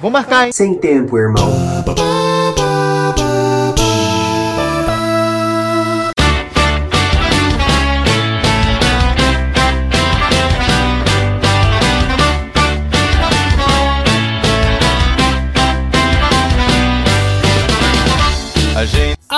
Vou marcar, hein? Sem tempo, irmão.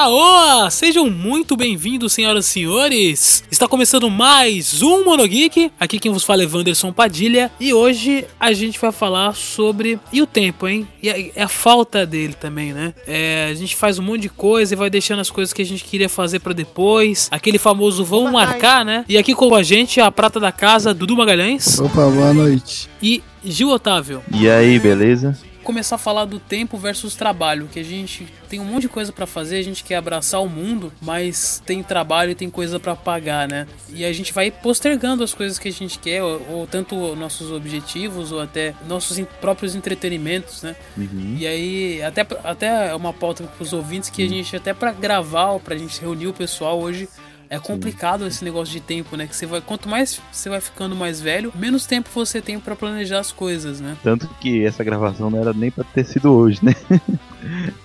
Aô! Sejam muito bem-vindos, senhoras e senhores! Está começando mais um Monogeek. Aqui quem vos fala é Wanderson Padilha. E hoje a gente vai falar sobre. E o tempo, hein? E a, a falta dele também, né? É, a gente faz um monte de coisa e vai deixando as coisas que a gente queria fazer para depois. Aquele famoso vamos marcar, né? E aqui com a gente a prata da casa, Dudu Magalhães. Opa, boa noite. E Gil Otávio. E aí, beleza? Começar a falar do tempo versus trabalho, que a gente tem um monte de coisa para fazer, a gente quer abraçar o mundo, mas tem trabalho e tem coisa para pagar, né? E a gente vai postergando as coisas que a gente quer, ou, ou tanto nossos objetivos ou até nossos próprios entretenimentos, né? Uhum. E aí até até é uma pauta para os ouvintes que a gente até para gravar, ou pra gente reunir o pessoal hoje é complicado esse negócio de tempo, né? Que você vai, quanto mais você vai ficando mais velho, menos tempo você tem para planejar as coisas, né? Tanto que essa gravação não era nem para ter sido hoje, né?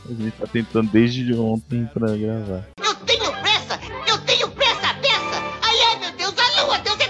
A gente tá tentando desde ontem para gravar. Eu tenho pressa! Eu tenho pressa dessa! Ai, ai, meu Deus, a lua, Deus, é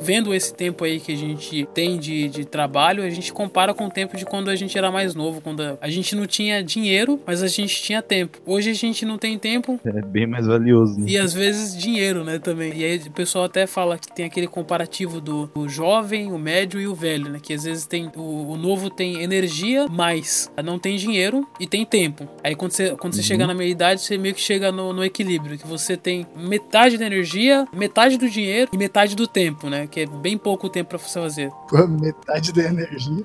vendo esse tempo aí que a gente tem de, de trabalho, a gente compara com o tempo de quando a gente era mais novo, quando a gente não tinha dinheiro, mas a gente tinha tempo. Hoje a gente não tem tempo. É bem mais valioso, né? E às vezes dinheiro, né, também. E aí o pessoal até fala que tem aquele comparativo do, do jovem, o médio e o velho, né? Que às vezes tem o, o novo tem energia, mas não tem dinheiro e tem tempo. Aí quando você, quando você uhum. chega na meia idade, você meio que chega no, no equilíbrio, que você tem metade da energia, metade do dinheiro e metade do tempo, né? Que é bem pouco tempo para você fazer. Pô, metade da energia.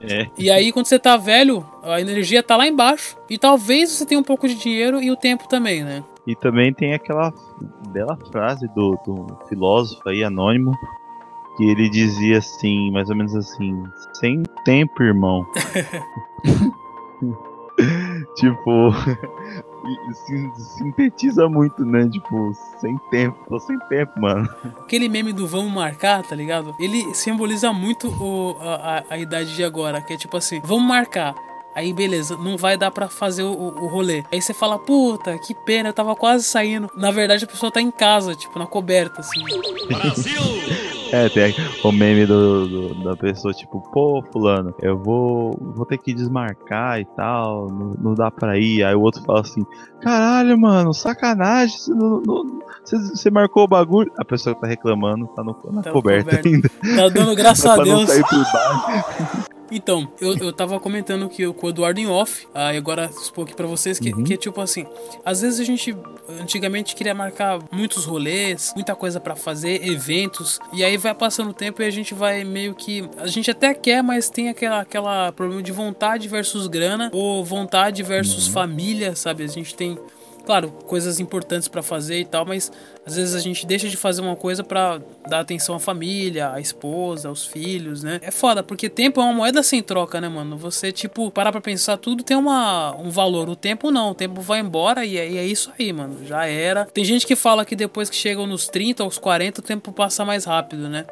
É. E aí, quando você tá velho, a energia tá lá embaixo. E talvez você tenha um pouco de dinheiro e o tempo também, né? E também tem aquela bela frase do, do filósofo aí, anônimo, que ele dizia assim, mais ou menos assim, sem tempo, irmão. tipo, sintetiza muito, né? Tipo, sem tempo, tô sem tempo, mano. Aquele meme do vamos marcar, tá ligado? Ele simboliza muito o, a, a, a idade de agora, que é tipo assim, vamos marcar. Aí beleza, não vai dar para fazer o, o, rolê. Aí você fala, puta, que pena, eu tava quase saindo. Na verdade a pessoa tá em casa, tipo, na coberta, assim. Brasil! É, tem o meme do, do, da pessoa, tipo, pô, fulano, eu vou, vou ter que desmarcar e tal, não, não dá pra ir. Aí o outro fala assim, caralho, mano, sacanagem, você, não, não, você, você marcou o bagulho. A pessoa que tá reclamando tá no, na tá coberta, coberta, ainda. Tá dando graças a Deus. Então, eu, eu tava comentando que com o Eduardo em off, aí agora expor aqui pra vocês, que, uhum. que é tipo assim, às vezes a gente antigamente queria marcar muitos rolês, muita coisa para fazer, eventos, e aí vai passando o tempo e a gente vai meio que. A gente até quer, mas tem aquela, aquela problema de vontade versus grana, ou vontade versus uhum. família, sabe? A gente tem claro, coisas importantes para fazer e tal, mas às vezes a gente deixa de fazer uma coisa para dar atenção à família, à esposa, aos filhos, né? É foda, porque tempo é uma moeda sem troca, né, mano? Você, tipo, parar pra pensar, tudo tem uma, um valor. O tempo não, o tempo vai embora e é, e é isso aí, mano. Já era. Tem gente que fala que depois que chegam nos 30, aos 40, o tempo passa mais rápido, né?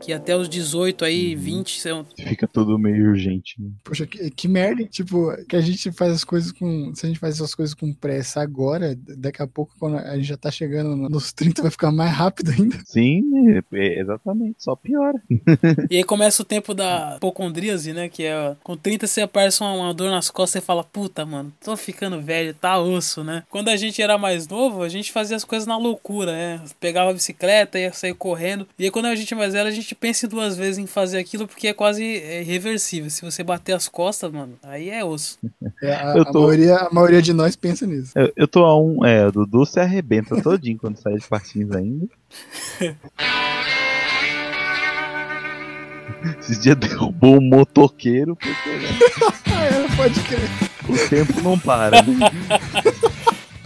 Que até os 18 aí, uhum. 20 são. Fica tudo meio urgente. Né? Poxa, que, que merda, tipo, que a gente faz as coisas com. Se a gente faz essas coisas com pressa agora, daqui a pouco, quando a gente já tá chegando nos 30, vai ficar mais rápido ainda. Sim, é, exatamente, só piora. e aí começa o tempo da hipocondríase, né? Que é com 30 você aparece uma, uma dor nas costas e fala, puta, mano, tô ficando velho, tá osso, né? Quando a gente era mais novo, a gente fazia as coisas na loucura, né? Pegava a bicicleta, ia sair correndo. E aí quando a gente é mais velho, a gente gente pense duas vezes em fazer aquilo porque é quase irreversível. Se você bater as costas, mano, aí é osso. É, a, tô... a, maioria, a maioria de nós pensa nisso. Eu, eu tô a um. É, o Dudu se arrebenta todinho quando sai de patins ainda. Esses dias derrubou um motoqueiro porque. Né? é, pode crer. O tempo não para. Né?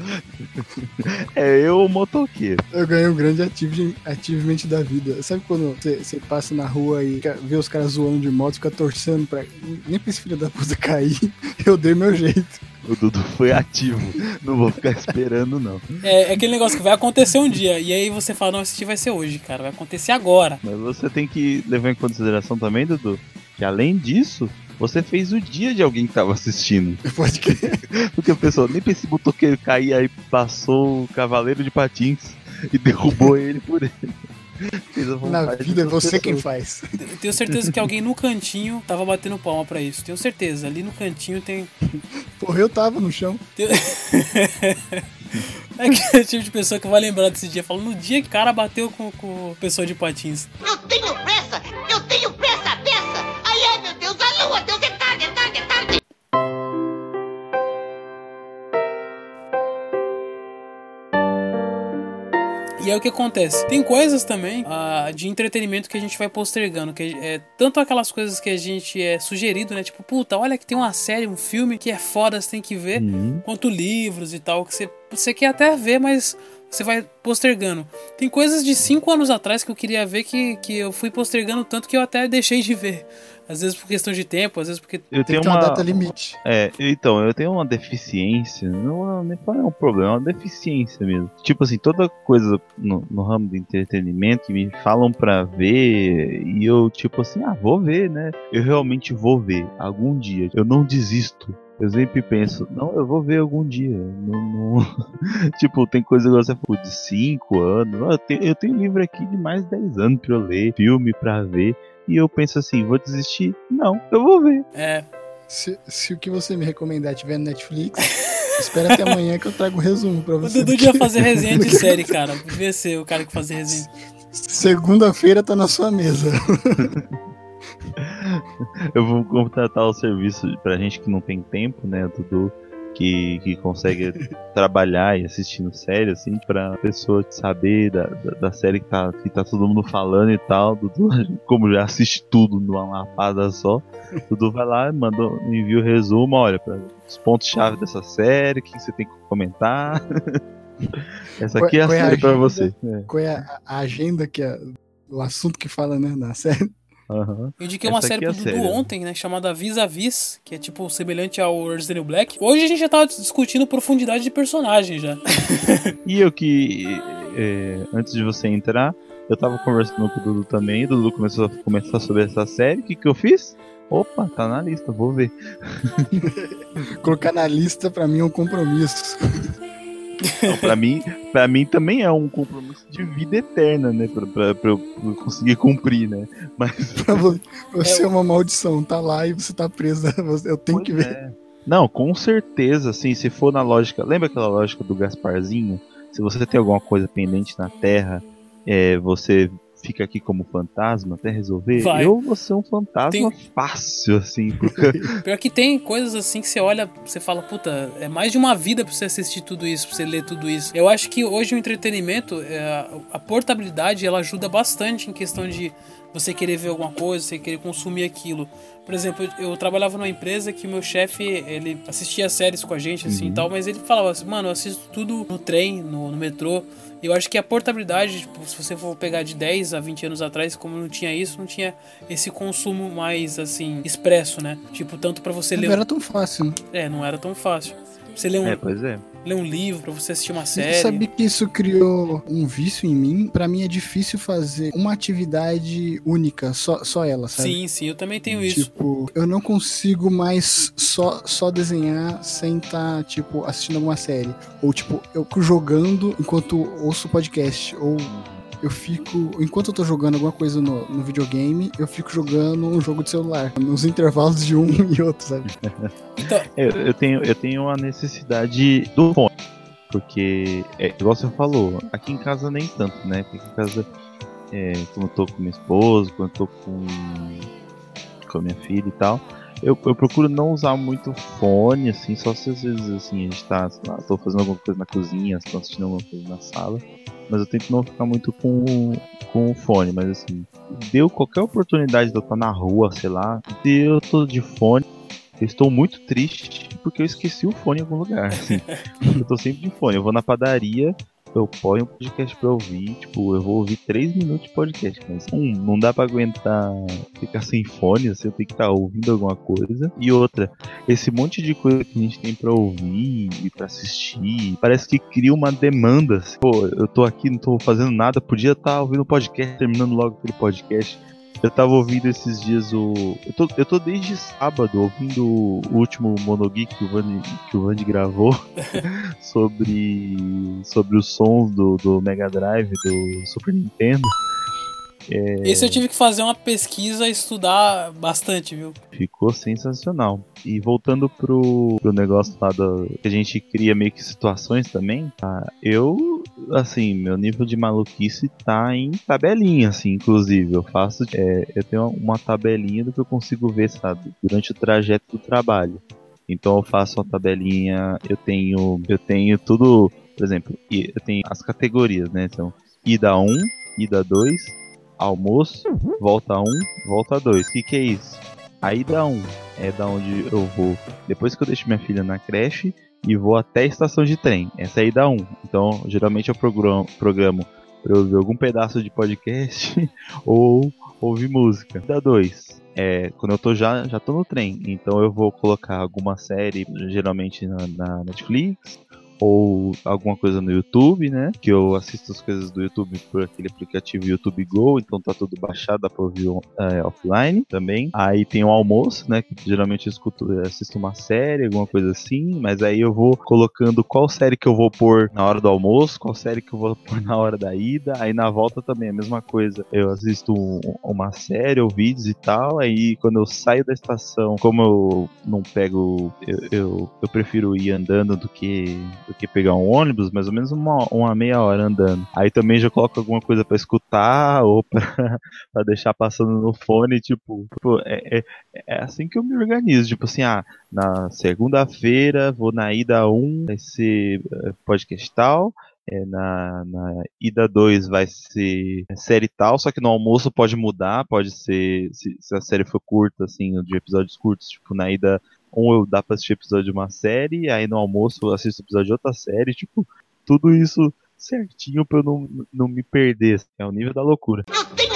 é eu o motoqueiro. Eu ganhei um grande achievement da vida. Sabe quando você passa na rua e vê os caras zoando de moto, fica torcendo pra. Nem pra esse filho da puta cair. Eu dei meu jeito. O Dudu foi ativo. Não vou ficar esperando, não. É, é aquele negócio que vai acontecer um dia. E aí você fala, não, esse vai ser hoje, cara. Vai acontecer agora. Mas você tem que levar em consideração também, Dudu, que além disso, você fez o dia de alguém que tava assistindo. Pode crer. Porque a pessoa nem pensou, botou que ele cair aí passou o cavaleiro de patins e derrubou ele por ele. Na vida é você quem faz. Eu tenho certeza que alguém no cantinho tava batendo palma pra isso. Tenho certeza. Ali no cantinho tem. Porra, eu tava no chão. Tem... É aquele tipo de pessoa que vai lembrar desse dia. Fala, no dia que o cara bateu com, com pessoa de patins. Eu tenho pressa! Eu tenho pressa! E é o que acontece. Tem coisas também uh, de entretenimento que a gente vai postergando. Que é, tanto aquelas coisas que a gente é sugerido, né? Tipo, puta, olha que tem uma série, um filme que é foda, você tem que ver. Uhum. Quanto livros e tal, que você, você quer até ver, mas você vai postergando. Tem coisas de 5 anos atrás que eu queria ver que, que eu fui postergando tanto que eu até deixei de ver. Às vezes por questão de tempo, às vezes porque. Eu Tem tenho uma uma. data limite. É, então, eu tenho uma deficiência. Não, é- não é um problema, é uma deficiência mesmo. Tipo assim, toda coisa no, no ramo do entretenimento que me falam pra ver, e eu, tipo assim, ah, vou ver, né? Eu realmente vou ver algum dia. Eu não desisto. Eu sempre penso, não, eu vou ver algum dia. Não, não- tipo, tem coisa que você falou de 5 anos. Eu tenho, eu tenho livro aqui de mais de 10 anos pra eu ler, filme pra ver. E eu penso assim, vou desistir? Não, eu vou ver. É. Se, se o que você me recomendar tiver no Netflix, espera até amanhã que eu trago o resumo pra O você. Dudu devia fazer resenha de série, cara. Devia ser o cara que fazia resenha. Segunda-feira tá na sua mesa. Eu vou contratar o serviço pra gente que não tem tempo, né, Dudu, que, que consegue trabalhar e assistindo série, assim, pra pessoa saber da, da, da série que tá, que tá todo mundo falando e tal. Dudu, como já assiste tudo numa lapada só, Dudu vai lá, manda, envia o resumo, olha, pra, os pontos-chave dessa série, o que você tem que comentar. Essa aqui é a Qual é a série pra agenda? você. É. Qual é a, a agenda que é o assunto que fala, né, na série? Aham. Eu indiquei uma Essa série pro é Dudu séria. ontem, né? Chamada Vis a Vis, que é tipo semelhante ao Orange the New Black. Hoje a gente já tava discutindo profundidade de personagem já. E eu que, é, antes de você entrar, eu tava conversando com o Dudu também, o Dudu começou a comentar sobre essa série, o que que eu fiz? Opa, tá na lista, vou ver. Colocar na lista pra mim é um compromisso. Então, pra, mim, pra mim também é um compromisso de vida eterna, né, pra, pra, pra eu conseguir cumprir, né. Mas, Pra vo- você é uma maldição, tá lá e você tá preso. Eu tenho que pois ver. é. Não, com certeza, assim, se for na lógica, lembra aquela lógica do Gasparzinho? Se você tem alguma coisa pendente na Terra, é, você fica aqui como fantasma até resolver, Vai. eu vou ser um fantasma Tem- fácil, assim, porque Pior que tem coisas assim que você olha, você fala, puta, é mais de uma vida pra você assistir tudo isso, pra você ler tudo isso. Eu acho que hoje o entretenimento, é, a portabilidade, ela ajuda bastante em questão de você querer ver alguma coisa, você querer consumir aquilo. Por exemplo, eu, trabalhava numa empresa que o meu chefe, ele assistia séries com a gente, assim, e tal, mas ele falava assim, mano, eu assisto tudo no trem, no, no metrô. Eu acho que a portabilidade, tipo, se você for pegar de 10 a 20 anos atrás, como não tinha isso, não tinha esse consumo mais, assim, expresso, né? Tipo, tanto pra você ler... Não era tão fácil, né? É, não era tão fácil. Você ler um, É, pois é. ler um livro, pra você assistir uma Você série. sabia que isso criou um vício em mim? Pra mim é difícil fazer uma atividade única, só, só ela, sabe? Sim, sim, eu também tenho isso. Tipo, eu não consigo mais só, só desenhar sem estar, tipo, assistindo alguma série. Ou, tipo, eu fico jogando enquanto ouço podcast. Ou eu fico. Enquanto eu tô jogando alguma coisa no, no videogame, eu fico jogando um jogo de celular. Nos intervalos de um e outro, sabe? Então, Eu, eu tenho, eu tenho a necessidade do fone. Porque, é, igual você falou, aqui em casa nem tanto, né? Porque aqui em casa, é, quando eu tô com minha esposa, quando eu tô com, com a minha filha e tal, eu, eu procuro não usar muito fone, assim, só se às vezes assim, a gente tá, sei lá, tô fazendo alguma coisa na cozinha, tô assistindo alguma coisa na sala. Mas eu tento não ficar muito com, com o fone, mas assim, deu qualquer oportunidade de eu estar na rua, sei lá, e eu tô de fone. Eu estou muito triste porque eu esqueci o fone em algum lugar. Assim. eu tô sempre de fone. Eu vou na padaria, eu ponho um podcast pra ouvir, tipo, eu vou ouvir 3 minutos de podcast, mas um, não dá pra aguentar ficar sem fone, assim, eu tenho que estar tá ouvindo alguma coisa. E outra, esse monte de coisa que a gente tem pra ouvir e pra assistir, parece que cria uma demanda. Assim. Pô, eu tô aqui, não tô fazendo nada, podia estar tá ouvindo podcast, terminando logo aquele podcast. Eu tava ouvindo esses dias o. Eu tô, eu tô desde sábado ouvindo o último Monogeek que o Vand, que o Vand gravou sobre, sobre os sons do, do Mega Drive, do Super Nintendo. É... Esse eu tive que fazer uma pesquisa e estudar bastante, viu? Ficou sensacional. E voltando pro, pro negócio lá do, que a gente cria meio que situações também, tá? eu, assim, meu nível de maluquice tá em tabelinha, assim, inclusive. Eu faço, é, eu tenho uma tabelinha do que eu consigo ver, sabe, durante o trajeto do trabalho. Então eu faço uma tabelinha, eu tenho, eu tenho tudo, por exemplo, eu tenho as categorias, né? Então, ida 1, ida 2, almoço, volta 1, volta 2. O que, que é isso? A ida 1 é da onde eu vou depois que eu deixo minha filha na creche e vou até a estação de trem. Essa é a ida 1. Então, geralmente eu programo, programo para ouvir algum pedaço de podcast ou ouvir música. Ida 2 é quando eu tô já, já tô no trem. Então eu vou colocar alguma série, geralmente na, na Netflix, ou alguma coisa no YouTube, né? Que eu assisto as coisas do YouTube por aquele aplicativo YouTube Go, então tá tudo baixado, dá pra ouvir é, offline também. Aí tem o almoço, né? Que geralmente eu escuto, eu assisto uma série, alguma coisa assim, mas aí eu vou colocando qual série que eu vou pôr na hora do almoço, qual série que eu vou pôr na hora da ida, aí na volta também é a mesma coisa. Eu assisto um, uma série ou vídeos e tal, aí quando eu saio da estação, como eu não pego, eu, eu, eu prefiro ir andando do que do que pegar um ônibus, mais ou menos uma, uma meia hora andando. Aí também já coloco alguma coisa para escutar ou para deixar passando no fone, tipo, tipo é, é, é, assim que eu me organizo, tipo assim, ah, na segunda-feira vou na ida 1, vai ser eh, podcast tal, é, na, na ida 2 vai ser série tal, só que no almoço pode mudar, pode ser, se, se, a série for curta, assim, de episódios curtos, tipo, na ida eu dá pra assistir episódio de uma série, aí no almoço eu assisto episódio de outra série, tipo, tudo isso certinho pra eu não, não me perder. Assim, é o nível da loucura. Eu tenho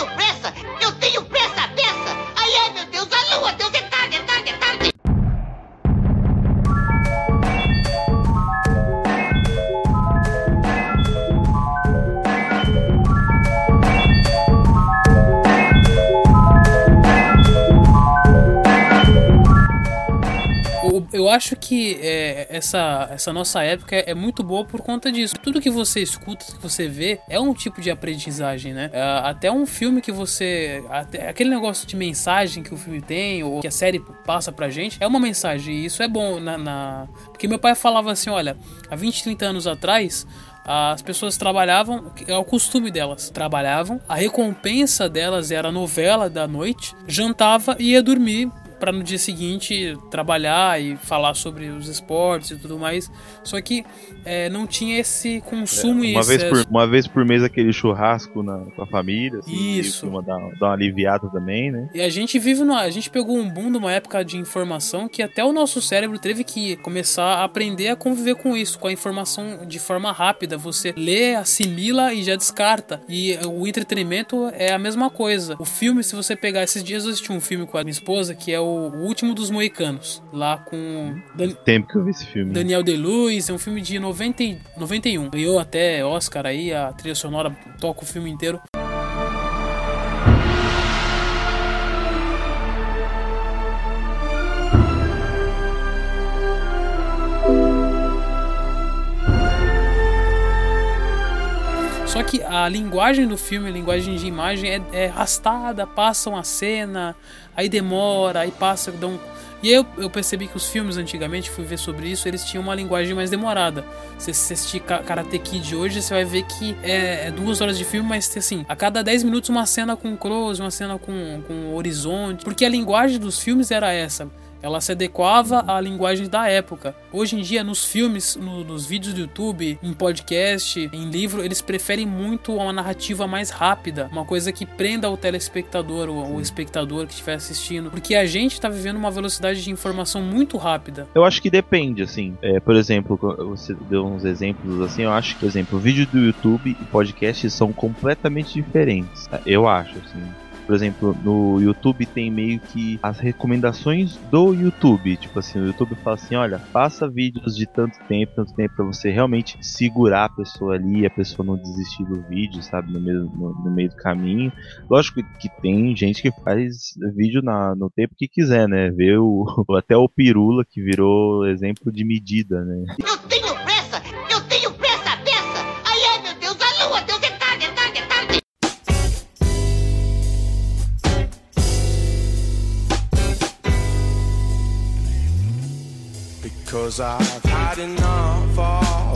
eu acho que é, essa, essa nossa época é, muito boa por conta disso. Tudo que você escuta, que você vê, é um tipo de aprendizagem, né? É, até um filme que você. Aquele negócio de mensagem que o filme tem, ou que a série passa pra gente, é uma mensagem. E isso é bom na. na... Porque meu pai falava assim: olha, há 20, 30 anos atrás as pessoas trabalhavam, é o costume delas, trabalhavam, a recompensa delas era a novela da noite, jantava e ia dormir para no dia seguinte trabalhar e falar sobre os esportes e tudo mais. Só que é, não tinha esse consumo é, uma vez por Uma vez por mês aquele churrasco na, com a família. Assim, Isso. Uma, dar, dar uma aliviada também, né? E a gente vive numa, A gente pegou um boom numa época de informação que até o nosso cérebro teve que começar a aprender a conviver com isso, com a informação de forma rápida. Você lê, assimila e já descarta. E o entretenimento é a mesma coisa. O filme, se você pegar esses dias, eu assisti um filme com a minha esposa que é o o Último dos Moicanos, lá com. Dan... Tempo que eu vi esse filme. Daniel Day-Lewis, é um filme de 90, 91. Ganhou até Oscar aí, a trilha sonora toca o filme inteiro. Só que a linguagem do filme, a linguagem de imagem é, é arrastada, passa uma cena, aí demora, aí passa, dá um. E eu, eu, percebi que os filmes antigamente, fui ver sobre isso, eles tinham uma linguagem mais demorada. Se você assistir Karate Kid hoje, você vai ver que é, é, duas horas de filme, mas assim, a cada 10 minutos uma cena com close, uma cena com, com horizonte. Porque a linguagem dos filmes era essa ela se adequava à linguagem da época. Hoje em dia, nos filmes, no, nos vídeos do YouTube, em podcast, em livro, eles preferem muito uma narrativa mais rápida, uma coisa que prenda o telespectador, o, o espectador que estiver assistindo, porque a gente está vivendo uma velocidade de informação muito rápida. Eu acho que depende, assim. É, por exemplo, você deu uns exemplos assim, eu acho que, por exemplo, o vídeo do YouTube e podcast são completamente diferentes. Eu acho, assim. Por exemplo, no YouTube tem meio que as recomendações do YouTube. Tipo assim, o YouTube fala assim: olha, faça vídeos de tanto tempo, tanto tempo, pra você realmente segurar a pessoa ali, a pessoa não desistir do vídeo, sabe? No meio, no, no meio do caminho. Lógico que tem gente que faz vídeo na, no tempo que quiser, né? Ver o, até o Pirula, que virou exemplo de medida, né? Eu tenho pressa!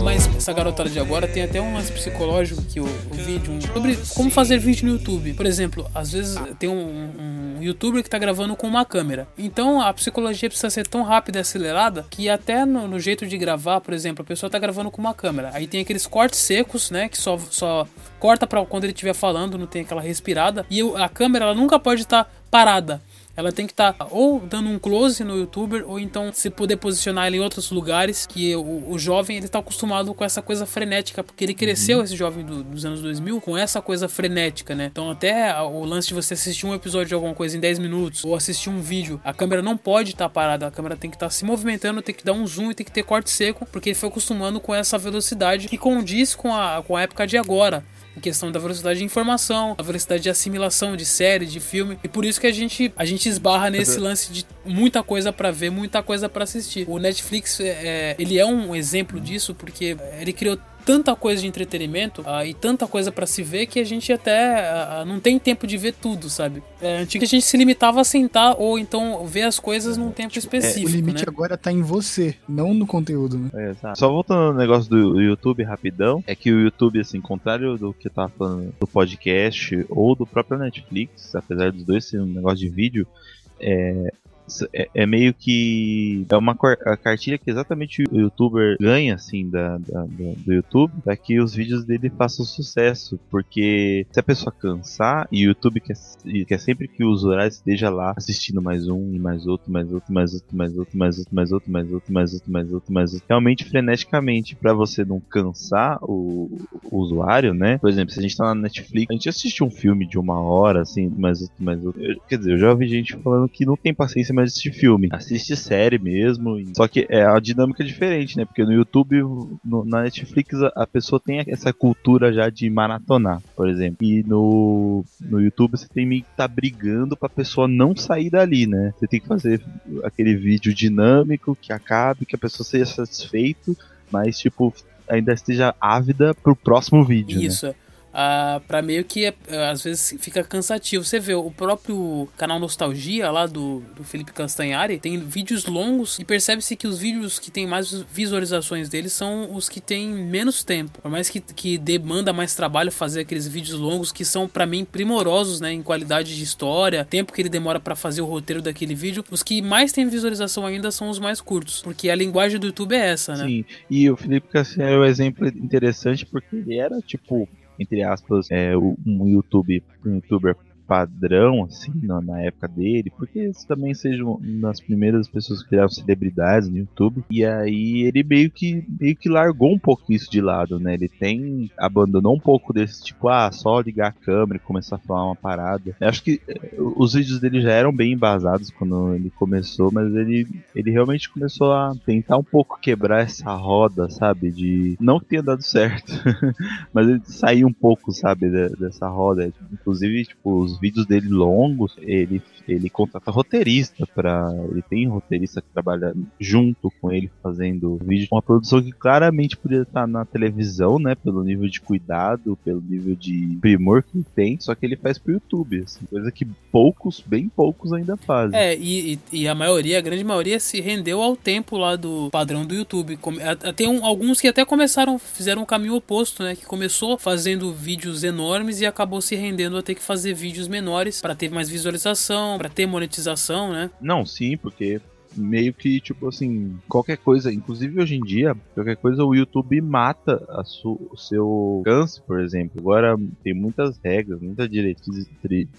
Mas essa garotada de agora tem até um lance psicológico que o, vídeo. um- sobre como fazer vídeo no YouTube. Por exemplo, às vezes tem um, um youtuber que tá gravando com uma câmera. Então a psicologia precisa ser tão rápida e acelerada que até no, no jeito de gravar, por exemplo, a pessoa tá gravando com uma câmera. Aí tem aqueles cortes secos, né? Que só, só corta pra quando ele estiver falando, não tem aquela respirada. E o- a câmera ela nunca pode estar parada. Ela tem que estar ou dando um close no youtuber, ou então se poder posicionar em outros lugares, que o, o jovem ele tá acostumado com essa coisa frenética, porque ele cresceu, esse jovem do- dos anos 2000, com essa coisa frenética, né? Então até o lance de você assistir um episódio de alguma coisa em 10 minutos, ou assistir um vídeo, a câmera não pode estar parada, a câmera tem que estar se movimentando, tem que dar um zoom e tem que ter corte seco, porque ele foi acostumando com essa velocidade que condiz com a, com a época de agora em questão da velocidade de informação, a velocidade de assimilação de série, de filme. E por isso que a gente, a gente esbarra nesse lance de muita coisa pra ver, muita coisa pra assistir. O Netflix, é, é, ele é um exemplo disso porque ele criou tanta coisa de entretenimento ah, e tanta coisa pra se ver que a gente até ah, não tem tempo de ver tudo, sabe? É, antigo a gente se limitava a sentar ou então ver as coisas num tempo O específico, limite né? agora tá em você, não no conteúdo, né? É, exato. Só voltando no negócio do YouTube rapidão, é que o YouTube, assim, contrário do que eu tava falando do podcast ou do próprio Netflix, apesar dos dois serem um negócio de vídeo, é, é, é meio que é uma a cartilha que exatamente o youtuber ganha assim da, da- da- do YouTube para que os vídeos dele façam sucesso porque se a pessoa cansar e o YouTube quer, e quer sempre que o usuário esteja lá assistindo mais um e mais outro mais outro mais outro mais outro mais outro mais outro mais outro mais outro mais outro mais outro realmente freneticamente para você não cansar o, o usuário né por exemplo se a gente tá na Netflix a gente assiste um filme de uma hora assim mais outro mais outro quer dizer eu já ouvi gente falando que não tem paciência mais de assistir filme. Assiste série mesmo só que é a dinâmica é diferente né? Porque no YouTube no- na Netflix a, pessoa tem essa cultura já de maratonar por exemplo. E no no YouTube você tem meio que tá brigando pra pessoa não sair dali né? Você tem que fazer aquele vídeo dinâmico que acabe que a pessoa seja satisfeito mas tipo ainda esteja ávida pro próximo vídeo né? Isso. Ah, pra meio que é, às vezes fica cansativo. Você vê o próprio canal Nostalgia lá do, do Felipe Castanhari tem vídeos longos e percebe-se que os vídeos que tem mais visualizações deles são os que têm menos tempo. Por mais que, que demanda mais trabalho fazer aqueles vídeos longos que são pra mim primorosos, né, em qualidade de história, tempo que ele demora pra fazer o roteiro daquele vídeo. Os que mais têm visualização ainda são os mais curtos, porque a linguagem do YouTube é essa, né? Sim, e o Felipe Cassiano é um exemplo interessante porque ele era, tipo, entre aspas, é, um YouTube, um youtuber padrão, assim, na, época dele, porque eles também sejam das primeiras pessoas que criaram celebridades no YouTube. E aí ele meio que meio que largou um pouco isso de lado, né? Ele tem abandonou um pouco desse tipo, ah, só ligar a câmera e começar a falar uma parada. Eu acho que eh, os vídeos dele já eram bem embasados quando ele começou, mas ele ele realmente começou a tentar um pouco quebrar essa roda, sabe? De não que tenha dado certo, mas ele saiu um pouco, sabe, de- dessa roda. Inclusive, tipo, os vídeos dele longos, ele ele contrata roteirista para ele tem roteirista que trabalha junto com ele fazendo vídeo, uma produção que claramente podia estar na televisão, né, pelo nível de cuidado, pelo nível de primor que tem, só que ele faz pro YouTube, assim, coisa que poucos, bem poucos ainda fazem. É, e, e- e a maioria, a grande maioria, se rendeu ao tempo lá do padrão do YouTube. Tem um- alguns que até começaram, fizeram um caminho oposto, né? Que começou fazendo vídeos enormes e acabou se rendendo a ter que fazer vídeos menores pra ter mais visualização, pra ter monetização, né? Não, sim, porque meio que, tipo assim, qualquer coisa, inclusive hoje em dia, qualquer coisa o YouTube mata a o seu alcance, por exemplo. Agora tem muitas regras, muitas diretrizes,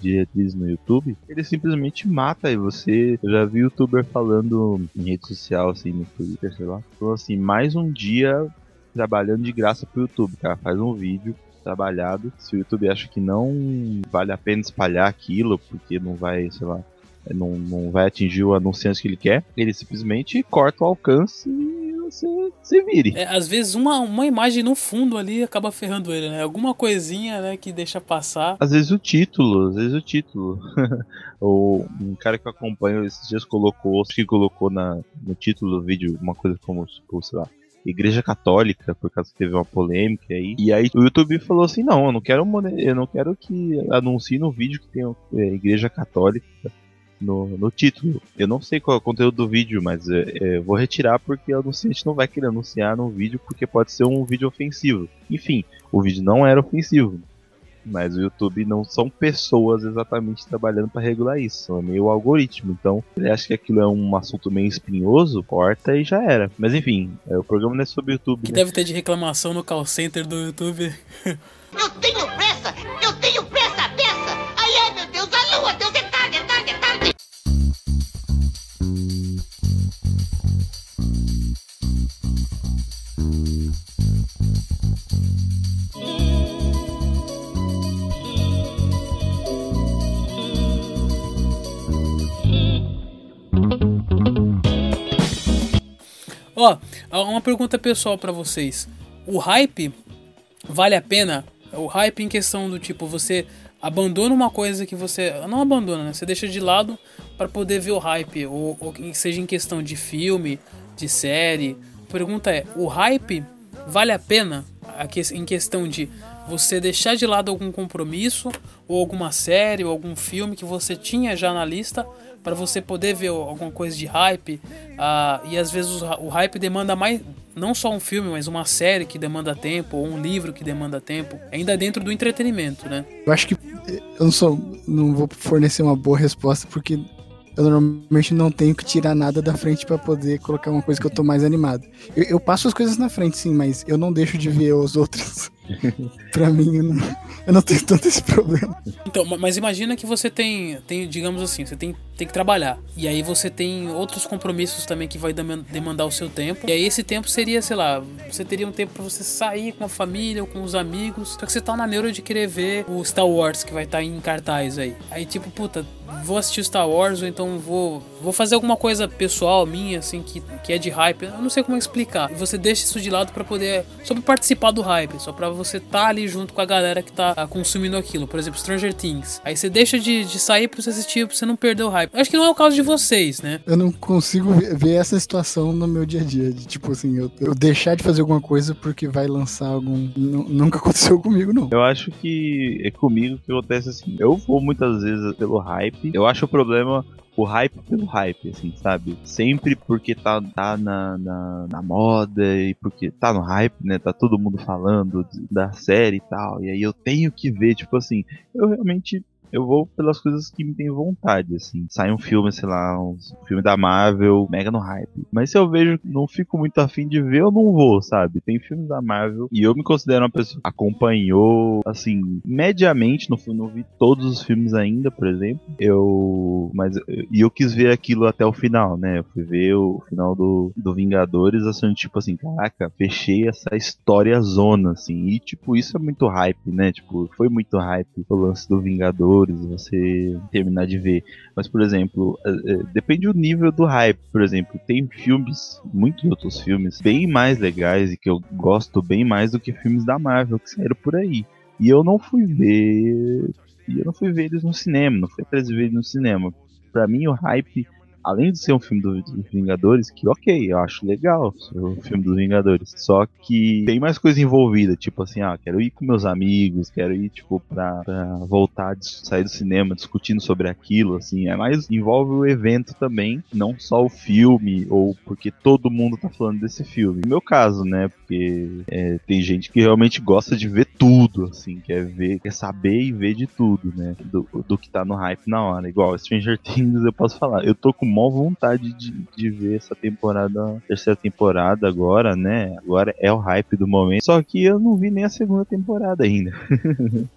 diretrizes no YouTube, ele simplesmente mata e você. Eu já vi youtuber falando em rede social, assim, no Twitter, sei lá. Então, assim, mais um dia trabalhando de graça pro YouTube, cara. Faz um vídeo trabalhado. Se o YouTube acha que não vale a pena espalhar aquilo, porque não vai, sei lá, não, não vai atingir o anunciante que ele quer, ele simplesmente corta o alcance e você se vire. É, às vezes uma, uma imagem no fundo ali acaba ferrando ele, né? Alguma coisinha, né, que deixa passar. Às vezes o título, às vezes o título. o, um cara que eu acompanho esses dias colocou, que colocou na, no título do vídeo uma coisa como, tipo, sei lá, Igreja Católica, por causa que teve uma polêmica aí. E aí o YouTube falou assim: não, eu não quero, eu não quero que anuncie no vídeo que tem é, Igreja Católica no, no título. Eu não sei qual é o conteúdo do vídeo, mas é, é, vou retirar porque o anunciante não vai querer anunciar no vídeo porque pode ser um vídeo ofensivo. Enfim, o vídeo não era ofensivo. Mas o YouTube não são pessoas exatamente trabalhando para regular isso, é meio algoritmo. Então, ele acha que aquilo é um assunto meio espinhoso, corta e já era. Mas enfim, é, o programa não é sobre o YouTube. Que né? deve ter de reclamação no call center do YouTube. Eu tenho pressa! Eu tenho pressa dessa! Ai, ai, meu Deus, a lua, Deus, é tarde, é tarde, é tarde! Ó, uma pergunta pessoal para vocês. O hype vale a pena? O hype em questão do tipo, você abandona uma coisa que você. Não abandona, né? Você deixa de lado para poder ver o hype. Ou, ou seja em questão de filme, de série. A pergunta é: o hype vale a pena? Em questão de você deixar de lado algum compromisso, ou alguma série, ou algum filme que você tinha já na lista para você poder ver alguma coisa de hype. Uh, e às vezes o, hype demanda mais, não só um filme, mas uma série que demanda tempo, ou um livro que demanda tempo, ainda dentro do entretenimento, né? Eu acho que eu não sou, não vou fornecer uma boa resposta porque eu normalmente não tenho que tirar nada da frente para poder colocar uma coisa que eu tô mais animado. Eu, eu, passo as coisas na frente, sim, mas eu não deixo de ver os outros. pra mim, eu não, eu não, tenho tanto esse problema. Então, mas imagina que você tem, tem digamos assim, você tem, tem que trabalhar. E aí você tem outros compromissos também que vai demandar o seu tempo. E aí esse tempo seria, sei lá, você teria um tempo para você sair com a família ou com os amigos. Só que você tá na neura de querer ver o Star Wars que vai estar tá em cartaz aí. Aí tipo, puta, vou assistir Star Wars ou então vou, vou fazer alguma coisa pessoal minha, assim, que, que é de hype. Eu não sei como explicar. E você deixa isso de lado para poder, só pra participar do hype, só pra você tá ali junto com a galera que tá ah, consumindo aquilo. Por exemplo, Stranger Things. Aí você deixa de, de sair pra você assistir, pra você não perder o hype. Eu acho que não é o caso de vocês, né? Eu não consigo ver essa situação no meu dia a dia. De, tipo assim, eu, eu deixar de fazer alguma coisa porque vai lançar algum. N nunca aconteceu comigo, não. Eu acho que é comigo que acontece assim. Eu vou muitas vezes pelo hype. Eu acho o problema o hype pelo hype, assim, sabe? Sempre porque tá, tá na, na, na, moda e porque tá no hype, né? Tá todo mundo falando da série e tal. E aí eu tenho que ver, tipo assim, eu realmente eu vou pelas coisas que me tem vontade, assim. Sai um filme, sei lá, um filme da Marvel, mega no hype. Mas se eu vejo, não fico muito afim de ver, eu não vou, sabe? Tem filmes da Marvel e eu me considero uma pessoa que acompanhou, assim, mediamente, não, não vi todos os filmes ainda, por exemplo. Eu. Mas. E eu quis ver aquilo até o final, né? Eu fui ver o final do, do Vingadores, assim, tipo assim, caraca, fechei essa história zona, assim. E, tipo, isso é muito hype, né? Tipo, foi muito hype o lance do Vingadores você terminar de ver. Mas, por exemplo, é, é, depende do nível do hype. Por exemplo, tem filmes, muitos outros filmes, bem mais legais e que eu gosto bem mais do que filmes da Marvel que saíram por aí. E eu não fui ver. E eu não fui ver eles no cinema, não fui atrás de ver eles no cinema. Pra mim, o hype além de ser um filme dos do Vingadores, que ok, eu acho legal o filme dos Vingadores. Só que tem mais coisa envolvida, tipo assim, ah, quero ir com meus amigos, quero ir, tipo, pra, pra voltar, sair do cinema discutindo sobre aquilo, assim. É mais, envolve o evento também, não só o filme, ou porque todo mundo tá falando desse filme. No meu caso, né, porque é, tem gente que realmente gosta de ver tudo, assim, quer ver, quer saber e ver de tudo, né, do, do que tá no hype na hora. Igual Stranger Things, eu posso falar, eu tô com mó vontade de, de ver essa temporada, terceira temporada agora, né? Agora é o hype do momento. Só que eu não vi nem a segunda temporada ainda.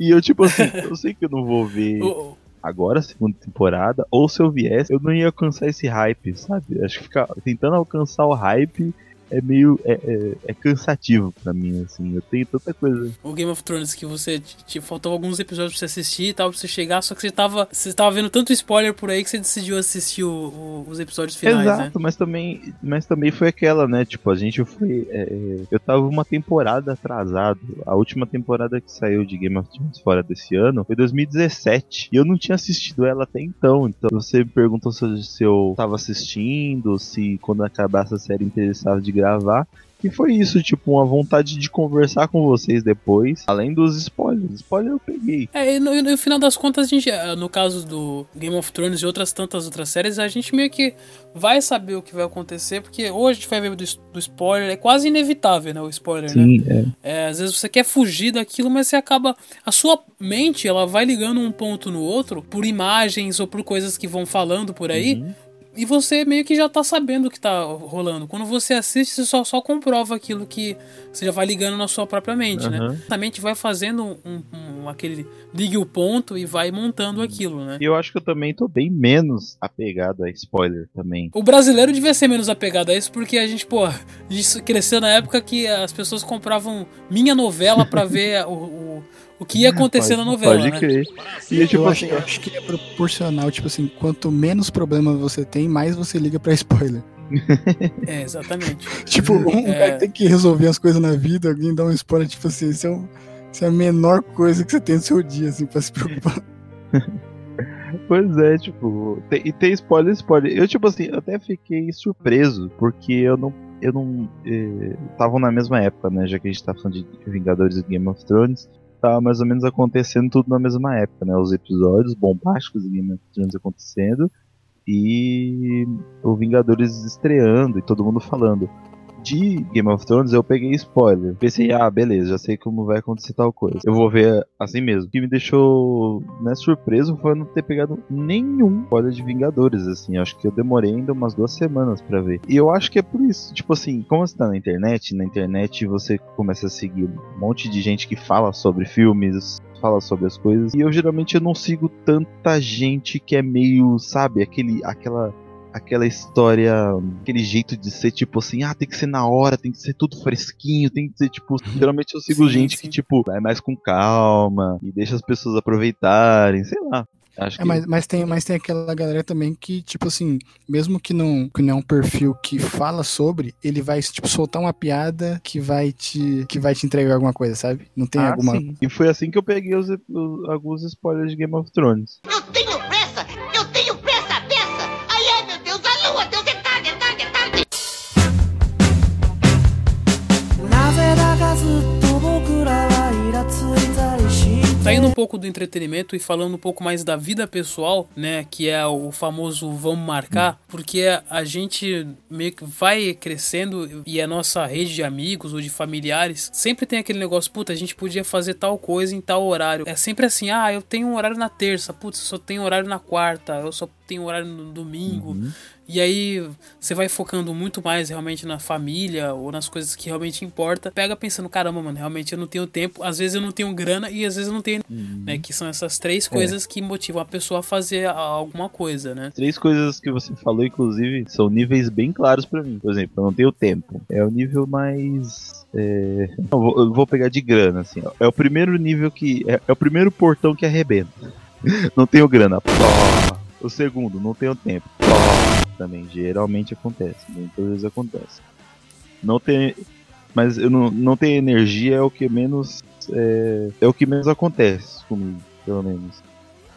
e eu, tipo assim, eu sei que eu não vou ver agora, segunda temporada, ou se eu viesse, eu não ia alcançar esse hype, sabe? Acho que ficar tentando alcançar o hype é meio. É, é, é cansativo para mim, assim. Eu tenho tanta coisa. O Game of Thrones que você. Te, faltou alguns episódios pra você assistir e tal, pra você chegar, só que você tava. Você tava vendo tanto spoiler por aí que você decidiu assistir o, o, os episódios finais. Exato, né? mas também. Mas também foi aquela, né? Tipo, a gente foi. É, eu tava uma temporada atrasado. A última temporada que saiu de Game of Thrones fora desse ano foi 2017. E eu não tinha assistido ela até então. Então você me perguntou se, se eu tava assistindo, se quando acabasse a série interessava de gravar. E foi isso, tipo, uma vontade de conversar com vocês depois, além dos spoilers. Spoiler eu peguei. É, e no, no, final das contas, a gente, eh, no caso do Game of Thrones e outras tantas outras séries, a gente meio que vai saber o que vai acontecer, porque hoje a gente vai ver do, do spoiler, é quase inevitável, né, o spoiler, Sim, né? É. é. Às vezes você quer fugir daquilo, mas você acaba... A sua mente, ela vai ligando um ponto no outro, por imagens ou por coisas que vão falando por aí, uhum e você meio que já tá sabendo o que tá rolando. Quando você assiste, você só, só comprova aquilo que você já vai ligando na sua própria mente, uhum. né? A mente vai fazendo um, um, aquele. ligue o ponto e vai montando aquilo, né? E eu acho que eu também tô bem menos apegado a spoiler também. O brasileiro devia ser menos apegado a isso porque a gente, pô, isso cresceu na época que as pessoas compravam minha novela para ver o, o o que ia acontecer pode, na novela. Pode né? crer. E, tipo, eu, acho, eu acho que é proporcional, tipo assim, quanto menos problemas você tem, mais você liga pra spoiler. É, exatamente. tipo, um é... cara tem que resolver as coisas na vida, alguém dá um spoiler, tipo assim, isso é, um, isso é a menor coisa que você tem no seu dia, assim, pra se preocupar. Pois é, tipo, tem, e tem spoiler, spoiler. Eu, tipo assim, até fiquei surpreso, porque eu não. Eu não. Estavam eh, na mesma época, né? Já que a gente tá falando de Vingadores e Game of Thrones tava mais ou menos acontecendo tudo na mesma época, né? Os episódios bombásticos de Game of Thrones acontecendo e o Vingadores estreando e todo mundo falando de Game of Thrones, eu peguei spoiler. Pensei, ah, beleza, já sei como vai acontecer tal coisa. Eu vou ver assim mesmo. O que me deixou né, surpreso foi não ter pegado nenhum spoiler de Vingadores, assim. Acho que eu demorei ainda umas duas semanas para ver. E eu acho que é por isso, tipo assim, como você tá na internet, na internet você começa a seguir um monte de gente que fala sobre filmes, fala sobre as coisas. E eu geralmente eu não sigo tanta gente que é meio, sabe, aquele, aquela aquela história, aquele jeito de ser tipo assim, ah, tem que ser na hora, tem que ser tudo fresquinho, tem que ser tipo. Geralmente eu sigo sim, gente sim. que, tipo, vai mais com calma e deixa as pessoas aproveitarem, sei lá. Acho é, que... mas, mas, tem, mas tem aquela galera também que, tipo assim, mesmo que não, que não é um perfil que fala sobre, ele vai, tipo, soltar uma piada que vai te, que vai te entregar alguma coisa, sabe? Não tem ah, alguma. Sim. E foi assim que eu peguei os, os, alguns spoilers de Game of Thrones. Eu tenho pressa! Saindo um pouco do entretenimento e falando um pouco mais da vida pessoal, né? Que é o famoso vamos marcar, porque a gente meio que vai crescendo e a nossa rede de amigos ou de familiares sempre tem aquele negócio, puta, a gente podia fazer tal coisa em tal horário. É sempre assim, ah, eu tenho um horário na terça, putz, eu só tenho horário na quarta, eu só tenho horário no domingo. Uhum. E aí você vai focando muito mais realmente na família ou nas coisas que realmente importa. Pega pensando, caramba, mano, realmente eu não tenho tempo. Às vezes eu não tenho grana e às vezes eu não tenho. Uhum. Né, que são essas três coisas é. que motivam a pessoa a fazer alguma coisa, né? Três coisas que você falou, inclusive, são níveis bem claros para mim. Por exemplo, eu não tenho tempo. É o nível mais. É... Não, vou, eu vou pegar de grana, assim. Ó. É o primeiro nível que. É, é o primeiro portão que arrebenta. não tenho grana. Pô. O segundo, não tenho tempo. Também. Geralmente acontece. Muitas vezes acontece. Não tem. Mas eu não, não ter energia é o que menos. É, é o que menos acontece comigo, pelo menos.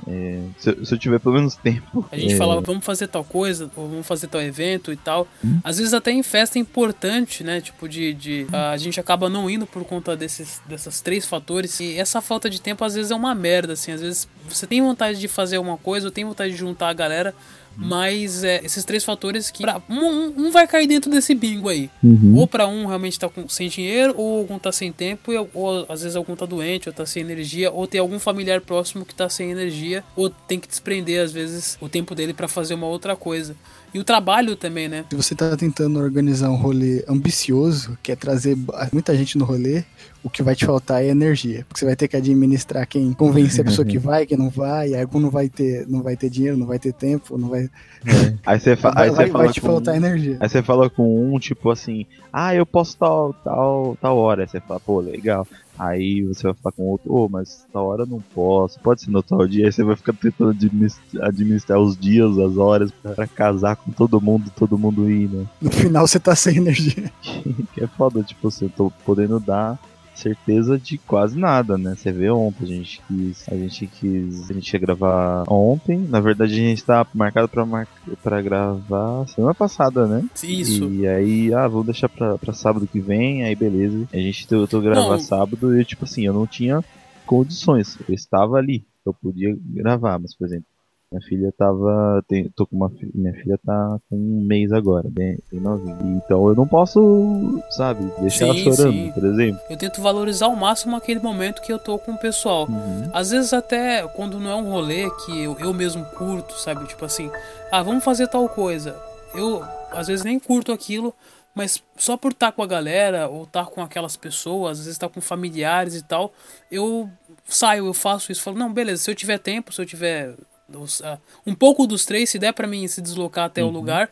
É, se, se, eu tiver pelo menos tempo. A gente é... falava, vamos fazer tal coisa, ou vamos fazer tal evento e tal. Hum? Às vezes até em festa é importante, né? Tipo, de. de hum. a gente acaba não indo por conta desses, dessas três fatores. E essa falta de tempo às vezes é uma merda, assim. Às vezes você tem vontade de fazer alguma coisa, ou tem vontade de juntar a galera, Mas é, esses três fatores que. Pra, um, um, vai cair dentro desse bingo aí. Uhum. Ou pra um realmente tá com, sem dinheiro, ou algum tá sem tempo, ou, ou às vezes algum tá doente, ou tá sem energia, ou tem algum familiar próximo que tá sem energia, ou tem que desprender, às vezes, o tempo dele para fazer uma outra coisa. E o trabalho também, né? Se você tá tentando organizar um rolê ambicioso, que é trazer muita gente no rolê, o que vai te faltar é energia. Porque você vai ter que administrar quem convencer a pessoa que vai, quem não vai, e algum não vai ter, não vai ter dinheiro, não vai ter tempo, não vai. É. Aí você, fa aí vai, vai te com faltar um, energia. Aí você fala com um, tipo assim, ah, eu posso tal, tal, tal hora. Aí você fala, pô, legal. Aí você vai falar com outro, ô, oh, mas tal hora eu não posso, pode ser no tal dia. Aí você vai ficar tentando administrar, administrar os dias, as horas, pra casar com todo mundo, todo mundo ir, né? No final você tá sem energia. que é foda, tipo, você tô podendo dar certeza de quase nada, né? Você vê ontem, a gente quis. A gente quis. A gente ia gravar ontem. Na verdade, a gente tá marcado pra, mar... pra gravar semana passada, né? Isso. E aí, ah, vou deixar pra, pra sábado que vem, aí beleza. A gente tentou gravar não. sábado e, tipo assim, eu não tinha condições. Eu estava ali. Eu podia gravar, mas, por exemplo, minha filha tava. Tem, tô com uma Minha filha tá com um mês agora, bem, bem novinha. Então eu não posso, sabe, deixar sim, ela chorando, sim. por exemplo. Eu tento valorizar ao máximo aquele momento que eu tô com o pessoal. Uhum. Às vezes até quando não é um rolê que eu, eu mesmo curto, sabe? Tipo assim, ah, vamos fazer tal coisa. Eu às vezes nem curto aquilo, mas só por estar com a galera ou estar com aquelas pessoas, às vezes estar com familiares e tal, eu saio, eu faço isso, falo, não, beleza, se eu tiver tempo, se eu tiver dos, uh, um pouco dos três, se der para mim se deslocar até uhum. o lugar,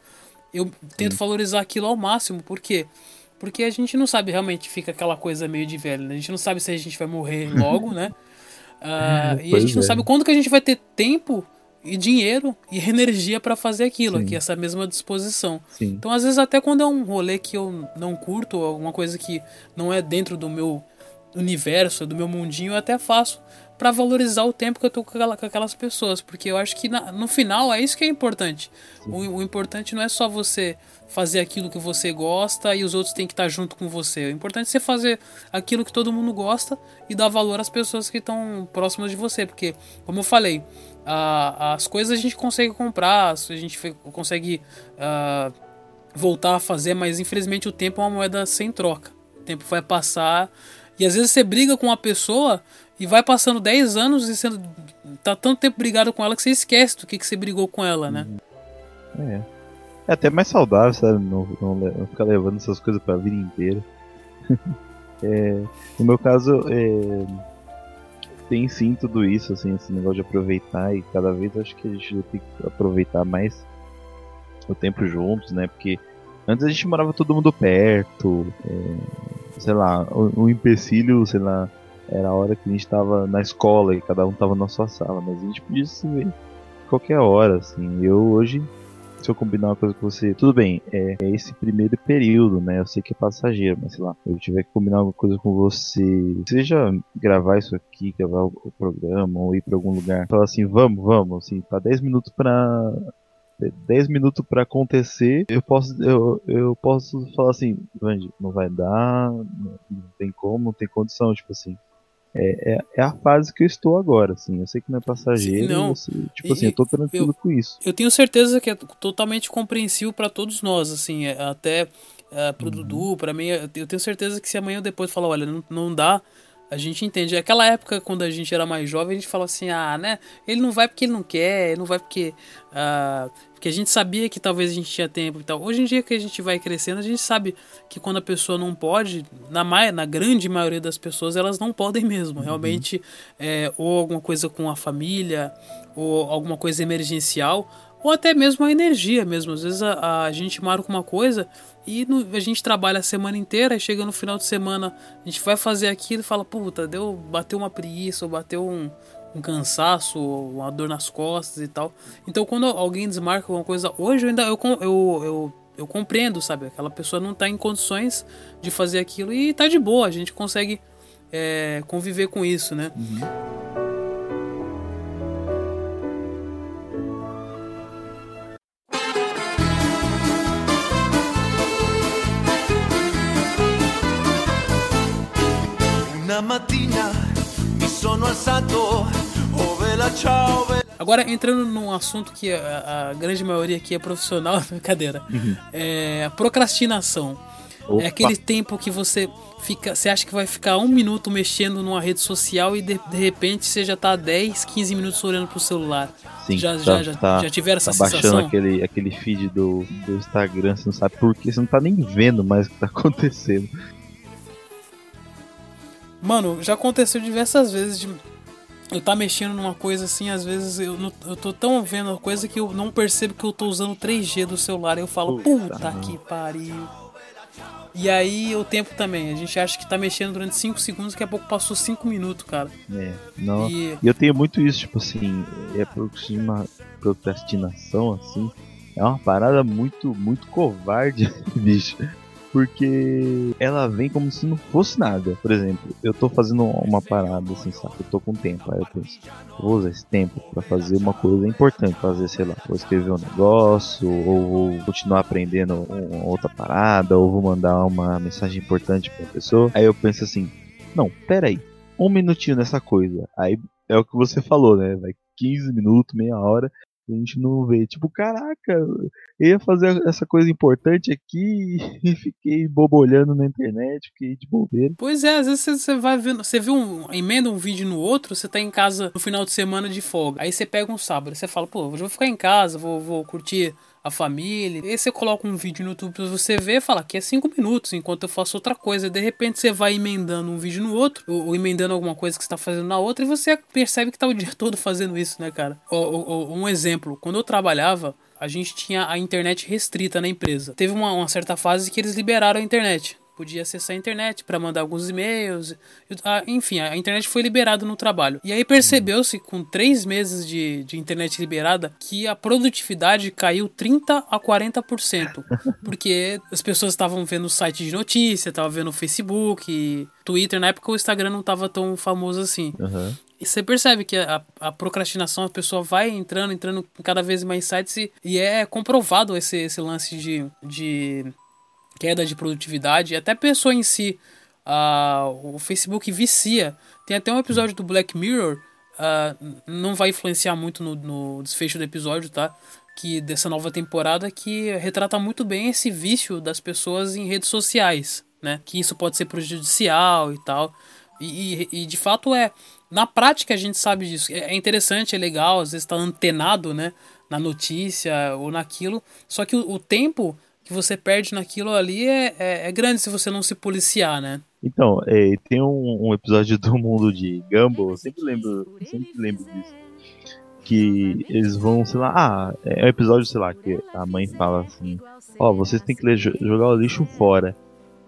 eu tento Sim. valorizar aquilo ao máximo. Por quê? Porque a gente não sabe realmente, fica aquela coisa meio de velho, né? A gente não sabe se a gente vai morrer logo, né? Uh, e a gente é. não sabe quando que a gente vai ter tempo e dinheiro e energia para fazer aquilo, Sim. aqui, essa mesma disposição. Sim. Então, às vezes, até quando é um rolê que eu não curto, alguma coisa que não é dentro do meu universo, do meu mundinho, eu até faço para valorizar o tempo que eu tô com, aquela, com aquelas pessoas, porque eu acho que na, no final é isso que é importante. O, o, importante não é só você fazer aquilo que você gosta e os outros têm que estar junto com você. O importante é você fazer aquilo que todo mundo gosta e dar valor às pessoas que estão próximas de você, porque, como eu falei, a, as coisas a gente consegue comprar, a gente consegue uh, voltar a fazer, mas infelizmente o tempo é uma moeda sem troca. O tempo vai passar e às vezes você briga com uma pessoa e vai passando 10 anos e você tá tanto tempo brigado com ela que você esquece do que, que você brigou com ela, né? É. É até mais saudável, sabe? Não, não, não ficar levando essas coisas pra vida inteira. é, no meu caso, é, tem sim tudo isso, assim, esse negócio de aproveitar e cada vez acho que a gente tem que aproveitar mais o tempo juntos, né? Porque antes a gente morava todo mundo perto, é, sei lá, um empecilho, sei lá, era a hora que a gente tava na escola e cada um tava na sua sala, mas a gente podia se ver qualquer hora, assim. Eu hoje, se eu combinar uma coisa com você, tudo bem, é, é, esse primeiro período, né? Eu sei que é passageiro, mas sei lá, eu tiver que combinar alguma coisa com você, seja gravar isso aqui, gravar o, o programa ou ir pra algum lugar, falar assim, vamos, vamos, assim, tá 10 minutos pra 10 minutos para acontecer, eu posso eu, eu posso falar assim, Vandy, não vai dar, não, tem como, não tem condição, tipo assim. É, é, é, a fase que eu estou agora, assim. Eu sei que não é passageiro, Sim, não. tipo e, assim, eu tô tranquilo eu, com isso. Eu tenho certeza que é totalmente compreensível para todos nós, assim, é, até é, pro uhum. Dudu, para mim, eu tenho certeza que se amanhã ou depois falar, olha, não, não dá, a gente entende. Aquela época, quando a gente era mais jovem, a gente fala assim: ah, né? Ele não vai porque ele não quer, ele não vai porque. Uh, porque a gente sabia que talvez a gente tinha tempo e tal. Hoje em dia que a gente vai crescendo, a gente sabe que quando a pessoa não pode, na, na grande maioria das pessoas, elas não podem mesmo. Uhum. Realmente, é, ou alguma coisa com a família, ou alguma coisa emergencial, ou até mesmo a energia mesmo. Às vezes a, a gente marca uma coisa e no, a gente trabalha a semana inteira, e chega no final de semana, a gente vai fazer aquilo e fala, puta, deu, bateu uma preguiça, ou bateu um, um cansaço, uma dor nas costas e tal. Então quando alguém desmarca alguma coisa, hoje eu ainda eu, eu, eu, eu compreendo, sabe? Aquela pessoa não está em condições de fazer aquilo e tá de boa, a gente consegue é, conviver com isso, né? Uhum. Una mattina mi sono alzato, oh vela ciao, Agora, entrando num assunto que a, a grande maioria aqui é profissional, brincadeira, Uhum. é procrastinação. Opa. É aquele tempo que você fica, você acha que vai ficar um minuto mexendo numa rede social e de, de repente você já tá 10, 15 minutos olhando pro celular. Sim, já, tá- já, já, tá- já tiveram essa Tá baixando sensação? aquele, aquele feed do, do Instagram, você não sabe por quê, você não tá nem vendo mais o que tá acontecendo. Mano, já aconteceu diversas vezes de eu tá mexendo numa coisa assim, às vezes eu, não- eu tô tão vendo a coisa que eu não percebo que eu tô usando 3G do celular. Eu falo, Puta puta que pariu. E aí o tempo também, a gente acha que tá mexendo durante 5 segundos, daqui a pouco passou 5 minutos, cara. É, não. E eu tenho muito isso, tipo assim, é procrastina- procrastinação, assim, é uma parada muito, muito covarde, bicho. Porque ela vem como se não fosse nada. Por exemplo, eu tô fazendo uma parada assim, sabe? Eu tô com tempo. Aí eu penso, vou usar esse tempo pra fazer uma coisa importante. Fazer, sei lá, vou escrever um negócio, ou vou continuar aprendendo uma outra parada, ou vou mandar uma mensagem importante pra pessoa. Aí eu penso assim, não, peraí, um minutinho nessa coisa. Aí é o que você falou, né? Vai 15 minutos, meia hora, a gente não vê. Tipo, caraca, eu ia fazer essa coisa importante aqui e fiquei bobolhando na internet, fiquei de bobeira. Pois é, às vezes você- vai vendo, você viu um, emenda um vídeo no outro, você tá em casa no final de semana de folga. Aí você pega um sábado, você fala, pô, hoje eu vou ficar em casa, vou, vou curtir a família. E você coloca um vídeo no YouTube pra você ver fala que é cinco minutos, enquanto eu faço outra coisa. De repente você vai emendando um vídeo no outro, ou, ou emendando alguma coisa que você tá fazendo na outra, e você percebe que tá o dia todo fazendo isso, né, cara? Ó, ó, um exemplo, quando eu trabalhava, a gente tinha a internet restrita na empresa. Teve uma, uma certa fase que eles liberaram a internet. Podia acessar a internet para mandar alguns e-mails. Ah, Enfim, a internet foi liberada no trabalho. E aí percebeu-se, com três meses de, de internet liberada, que a produtividade caiu 30 a 40%. Porque as pessoas estavam vendo o site de notícia, estavam vendo o Facebook, Twitter. Na época o Instagram não estava tão famoso assim. Aham. E você percebe que a, a procrastinação, a pessoa vai entrando, entrando cada vez mais sites e, e é comprovado esse, esse lance de, de queda de produtividade. E até pessoa em si, ah, o Facebook vicia. Tem até um episódio do Black Mirror, ah, não vai influenciar muito no, no desfecho do episódio, tá? Que dessa nova temporada que retrata muito bem esse vício das pessoas em redes sociais, né? Que isso pode ser prejudicial e tal. E, e, e, de fato é. Na prática a gente sabe disso. É é interessante, é legal, às vezes tá antenado, né? Na notícia ou naquilo. Só que o, o tempo que você perde naquilo ali é, é, é grande se você não se policiar, né? Então, é, tem um, um episódio do mundo de Gumball, eu sempre lembro, eu sempre lembro disso. Que eles vão, sei lá, ah, é um episódio, sei lá, que a mãe fala assim, ó, vocês têm que jogar o lixo fora.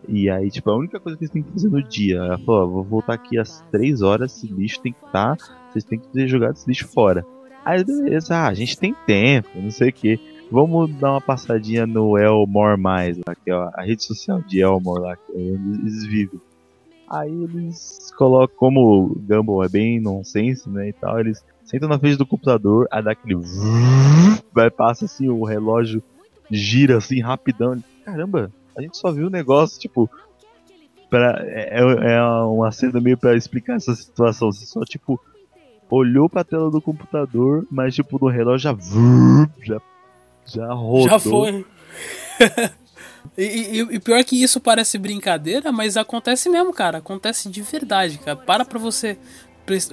E aí, tipo, a única coisa que eles têm que fazer no dia, ela falou, ó, vou voltar aqui às 3 horas, esse lixo tem que estar, vocês têm que ter jogado esse lixo fora. Aí, beleza, ah, a gente tem tempo, não sei o que. Vamos dar uma passadinha no Elmore Mais, lá, que é a rede social de Elmore lá, que é onde eles vivem. Aí eles colocam, como o Gumball é bem nonsense, né, e tal, eles sentam na frente do computador, aí dá aquele vai, passa assim, o relógio gira assim, rapidão. Caramba, a gente só viu o negócio, tipo, pra, é, é uma cena meio pra explicar essa situação, você só, tipo, olhou pra tela do computador, mas, tipo, no relógio já já, já rodou. Já foi. E, e- e pior que isso parece brincadeira, mas acontece mesmo, cara. Acontece de verdade, cara. Para pra você.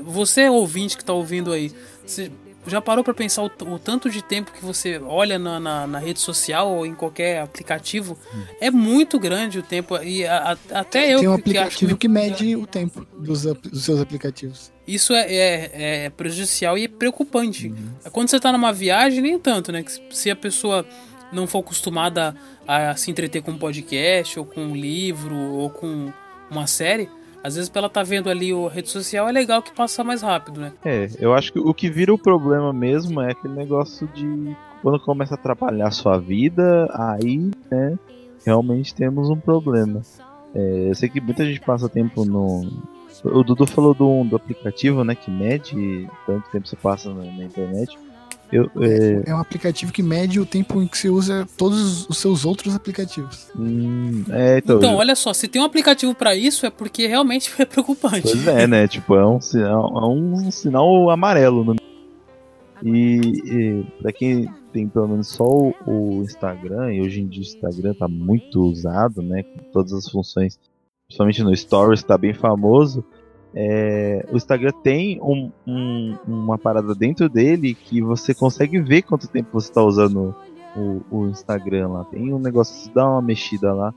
Você, ouvinte que tá ouvindo aí, você já parou pra pensar o, o tanto de tempo que você olha na, na, na rede social ou em qualquer aplicativo? É muito grande o tempo. E a- a- até eu Tem um que- que aplicativo que mede o tempo dos, dos seus aplicativos. Isso é, é, é prejudicial e é preocupante. Quando você tá numa viagem, nem tanto, né? Se a pessoa não for acostumada a se entreter com um podcast, ou com um livro, ou com uma série, às vezes pra ela tá vendo ali a rede social, é legal que passa mais rápido, né? É, eu acho que o que vira o problema mesmo é aquele negócio de quando começa a atrapalhar a sua vida, aí, né, realmente temos um problema. É, eu sei que muita gente passa tempo no. O Dudu falou do, do aplicativo, né, que mede quanto tempo você passa na, na internet. Eu, é, É um aplicativo que mede o tempo em que você usa todos os seus outros aplicativos. hum, é, então, Então, olha só, se tem um aplicativo pra isso, é porque realmente é preocupante. Pois é, né? Tipo, é um sinal, é um sinal amarelo no E, e para quem tem pelo menos só o, o, Instagram, e hoje em dia o Instagram tá muito usado, né? Com todas as funções, principalmente no Stories, tá bem famoso. É, o Instagram tem um, um, uma parada dentro dele que você consegue ver quanto tempo você está usando o, o, Instagram lá. Tem um negócio, se dá uma mexida lá,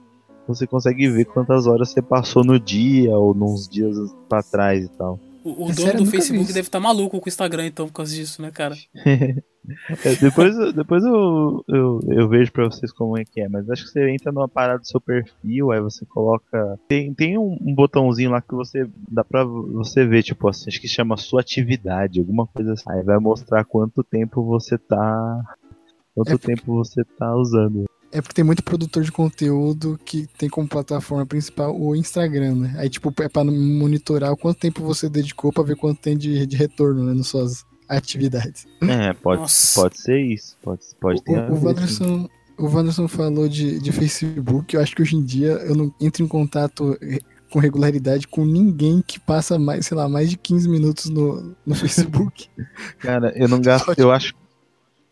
você consegue ver quantas horas você passou no dia ou nos dias para trás e tal. O, o dono sério, do Facebook deve estar tá maluco com o Instagram, então, por causa disso, né, cara? é, depois depois eu, eu, eu, vejo pra vocês como é que é, mas acho que você entra numa parada do seu perfil, aí você coloca. Tem, tem um, um, botãozinho lá que você dá pra você ver, tipo assim, acho que chama sua atividade, alguma coisa assim. Aí vai mostrar quanto tempo você tá. Quanto é tempo você tá usando. É porque tem muito produtor de conteúdo que tem como plataforma principal o Instagram, né? Aí, tipo, é pra monitorar o quanto tempo você dedicou pra ver quanto tem de, de retorno, né? Nas suas atividades. É, pode, pode ser isso. Pode, pode ter. O, o Wanderson, o Wanderson falou de, de Facebook. Eu acho que hoje em dia eu não entro em contato com regularidade com ninguém que passa mais, sei lá, mais de 15 minutos no, no Facebook. Cara, eu não gasto. Eu acho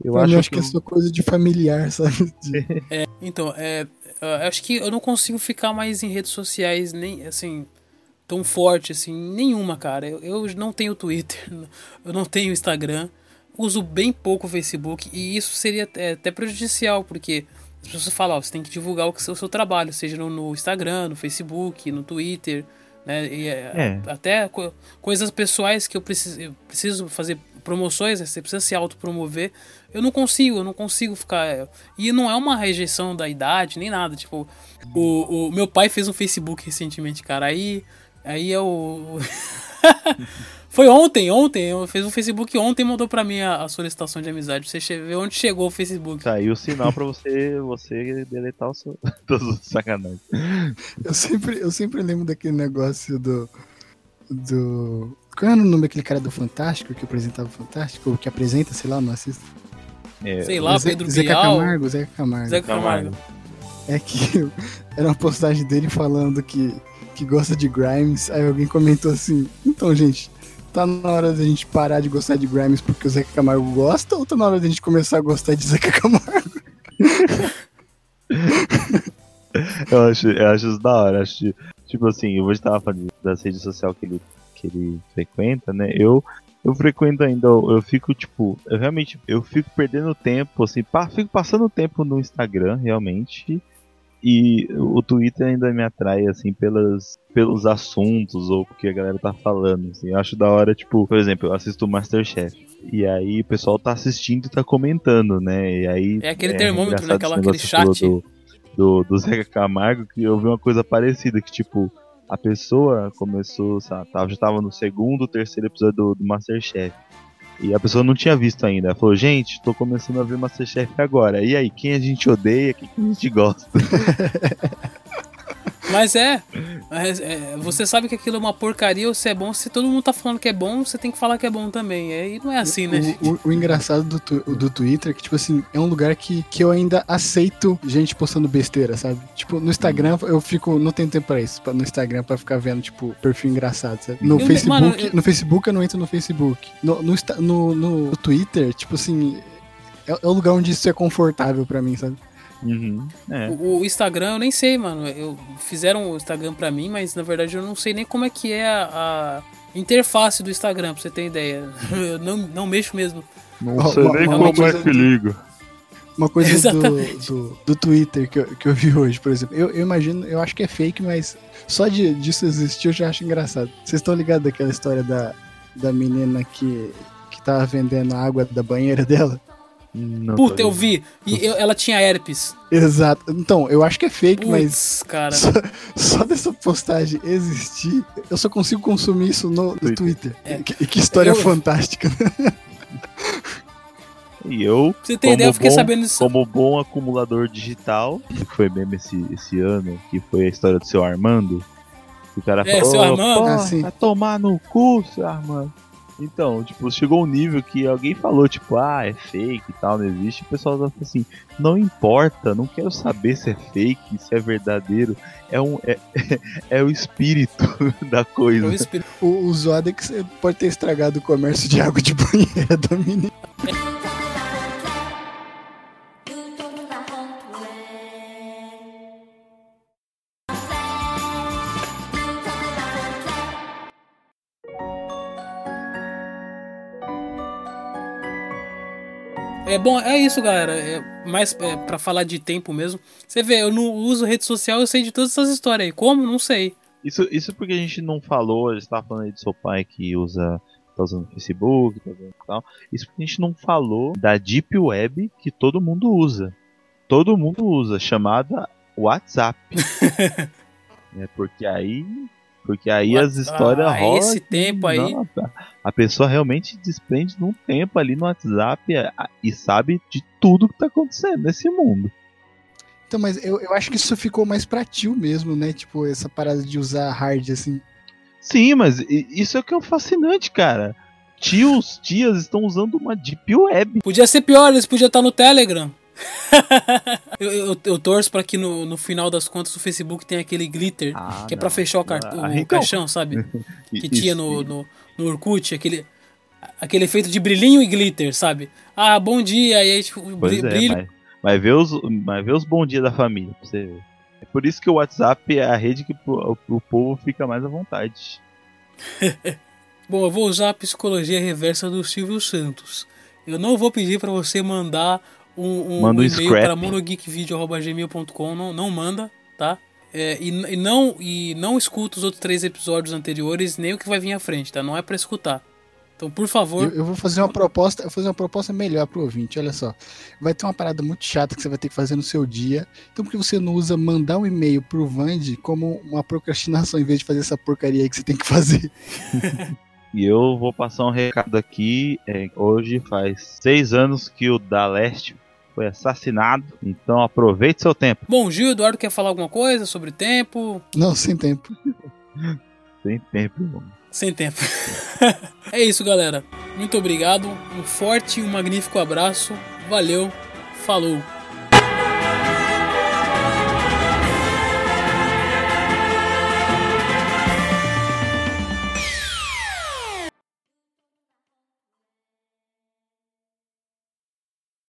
eu acho, acho que, que é só coisa de familiar, sabe? De... É, então, é, acho que eu não consigo ficar mais em redes sociais, nem assim, tão forte assim, nenhuma, cara. Eu, eu não tenho Twitter, eu não tenho Instagram, uso bem pouco o Facebook, e isso seria até prejudicial, porque as pessoas falam, ó, você tem que divulgar o seu, o seu trabalho, seja no, no, Instagram, no Facebook, no Twitter, né? E, é. é. Até co coisas pessoais que eu preciso, eu preciso fazer promoções, você precisa se autopromover. Eu não consigo, eu não consigo ficar. E não é uma rejeição da idade, nem nada. Tipo, o, o meu pai fez um Facebook recentemente, cara. Aí. Aí eu. Foi ontem, ontem. Eu fiz um Facebook ontem e mandou pra mim a, a solicitação de amizade. Você vê onde chegou o Facebook. Tá aí o sinal pra você, você deletar o seu. Todos os sacanagem. Eu sempre, eu sempre lembro daquele negócio do. Do. Qual era o nome daquele cara do Fantástico que apresentava o Fantástico? Ou que apresenta, sei lá, não assisto. É, sei lá, Pedro Zeca Bial. Camargo, Zeca Camargo. Zeca Camargo. É que era uma postagem dele falando que, que gosta de Grimes. Aí alguém comentou assim: então, gente, tá na hora da gente parar de gostar de Grimes porque o Zeca Camargo gosta ou tá na hora da gente começar a gostar de Zeca Camargo? eu, acho, eu acho isso da hora. Acho, tipo assim, eu vou estar falando das redes sociais que ele, que ele frequenta, né? Eu eu frequento ainda, eu fico, tipo, eu realmente, eu fico perdendo tempo, assim, fico passando tempo no Instagram, realmente, e o Twitter ainda me atrai, assim, pelas, pelos assuntos ou o que a galera tá falando, assim, eu acho da hora, tipo, por exemplo, eu assisto o Masterchef, e aí o pessoal tá assistindo e tá comentando, né, e aí... É aquele é, termômetro, né, aquela, aquele chat... Do, do, do Zeca Camargo, que eu vi uma coisa parecida, que, tipo, a pessoa começou, sabe, já estava no segundo, terceiro episódio do, do Masterchef. E a pessoa não tinha visto ainda. Ela falou, gente, tô começando a ver Masterchef agora. E aí, quem a gente odeia, quem a gente gosta? Mas é, é, você sabe que aquilo é uma porcaria ou se é bom. Se todo mundo tá falando que é bom, você tem que falar que é bom também. É, e não é assim, né? O, o, o engraçado do, tu, do Twitter é que, tipo assim, é um lugar que, que eu ainda aceito gente postando besteira, sabe? Tipo, no Instagram eu fico. Não tenho tempo pra isso. No Instagram pra ficar vendo, tipo, perfil engraçado, sabe? No eu, Facebook. Mano, eu... No Facebook eu não entro no Facebook. No, no, no, no Twitter, tipo assim. É, é o lugar onde isso é confortável para mim, sabe? Uhum, é. o, o, Instagram eu nem sei, mano. Eu, fizeram o Instagram pra mim, mas na verdade eu não sei nem como é que é a, a interface do Instagram, pra você ter ideia. Eu não, não mexo mesmo. Não sei nem como é que ligo. Uma coisa do, do, do, Twitter que eu, que eu vi hoje, por exemplo. Eu, eu imagino, eu acho que é fake, mas só de, disso existir eu já acho engraçado. Vocês estão ligados daquela história da, da menina que, que tava vendendo a água da banheira dela? Não Puta, eu vi. E eu, ela tinha herpes. Exato. Então, eu acho que é fake, Puts, mas. cara. Só, só, dessa postagem existir, eu só consigo consumir isso no, no Twitter. É. Que, que, história eu... fantástica. E eu, Você tem ideia, eu fiquei bom, sabendo disso. Como bom acumulador digital, que foi mesmo esse, esse ano, que foi a história do seu Armando. o cara é, falou: seu Armando. Ah, vai tomar no cu, seu Armando. Então, tipo, chegou um nível que alguém falou, tipo, ah, é fake e tal, não existe. O pessoal tá assim, não importa, não quero saber se é fake, se é verdadeiro. É, um, é, é o espírito da coisa. É o, espírito. o, o Zodex pode ter estragado o comércio de água de banheira da menina. É bom, é isso, galera. É mais é, para falar de tempo mesmo. Você vê, eu não uso rede social, eu sei de todas essas histórias aí. Como? Não sei. Isso, isso porque a gente não falou, a gente tava falando aí do seu pai que usa. tá usando Facebook, tá usando tal. Isso porque a gente não falou da Deep Web que todo mundo usa. Todo mundo usa, chamada WhatsApp. é porque aí. Porque aí as histórias ah, rolam. Esse tempo aí. A pessoa realmente desprende de um tempo ali no WhatsApp é, e sabe de tudo que tá acontecendo nesse mundo. Então, mas eu, eu acho que isso ficou mais pra tio mesmo, né? Tipo, essa parada de usar hard assim. Sim, mas isso é o que é o fascinante, cara. Tios, tias estão usando uma Deep Web. Podia ser pior, eles podiam estar no Telegram. eu, eu, eu, torço para que no, no final das contas o Facebook tenha aquele glitter ah, que é para fechar o, cart... ah, o então... caixão, sabe? Que tinha no, no, no Orkut, aquele, aquele efeito de brilhinho e glitter, sabe? Ah, bom dia, e aí tipo, pois brilho. É, mas, mas, ver os, mas ver os bom dia da família, pra você ver. É por isso que o WhatsApp é a rede que o, o povo fica mais à vontade. bom, eu vou usar a psicologia reversa do Silvio Santos. Eu não vou pedir para você mandar um, um, manda um, um e-mail para monogeekvideo.gmail.com, não, não manda, tá? É, e, e, não, e não escuta os outros três episódios anteriores, nem o que vai vir à frente, tá? Não é para escutar. Então, por favor. Eu, eu, vou fazer uma proposta, eu vou fazer uma proposta melhor pro ouvinte, olha só. Vai ter uma parada muito chata que você vai ter que fazer no seu dia. Então, por que você não usa mandar um e-mail pro Vand como uma procrastinação em vez de fazer essa porcaria aí que você tem que fazer? E eu vou passar um recado aqui. É, hoje faz seis anos que o Da Leste foi assassinado. Então aproveite seu tempo. Bom, Gil, Eduardo quer falar alguma coisa sobre tempo? Não, sem tempo. sem tempo, irmão. Sem tempo. é isso, galera. Muito obrigado. Um forte e um magnífico abraço. Valeu. Falou.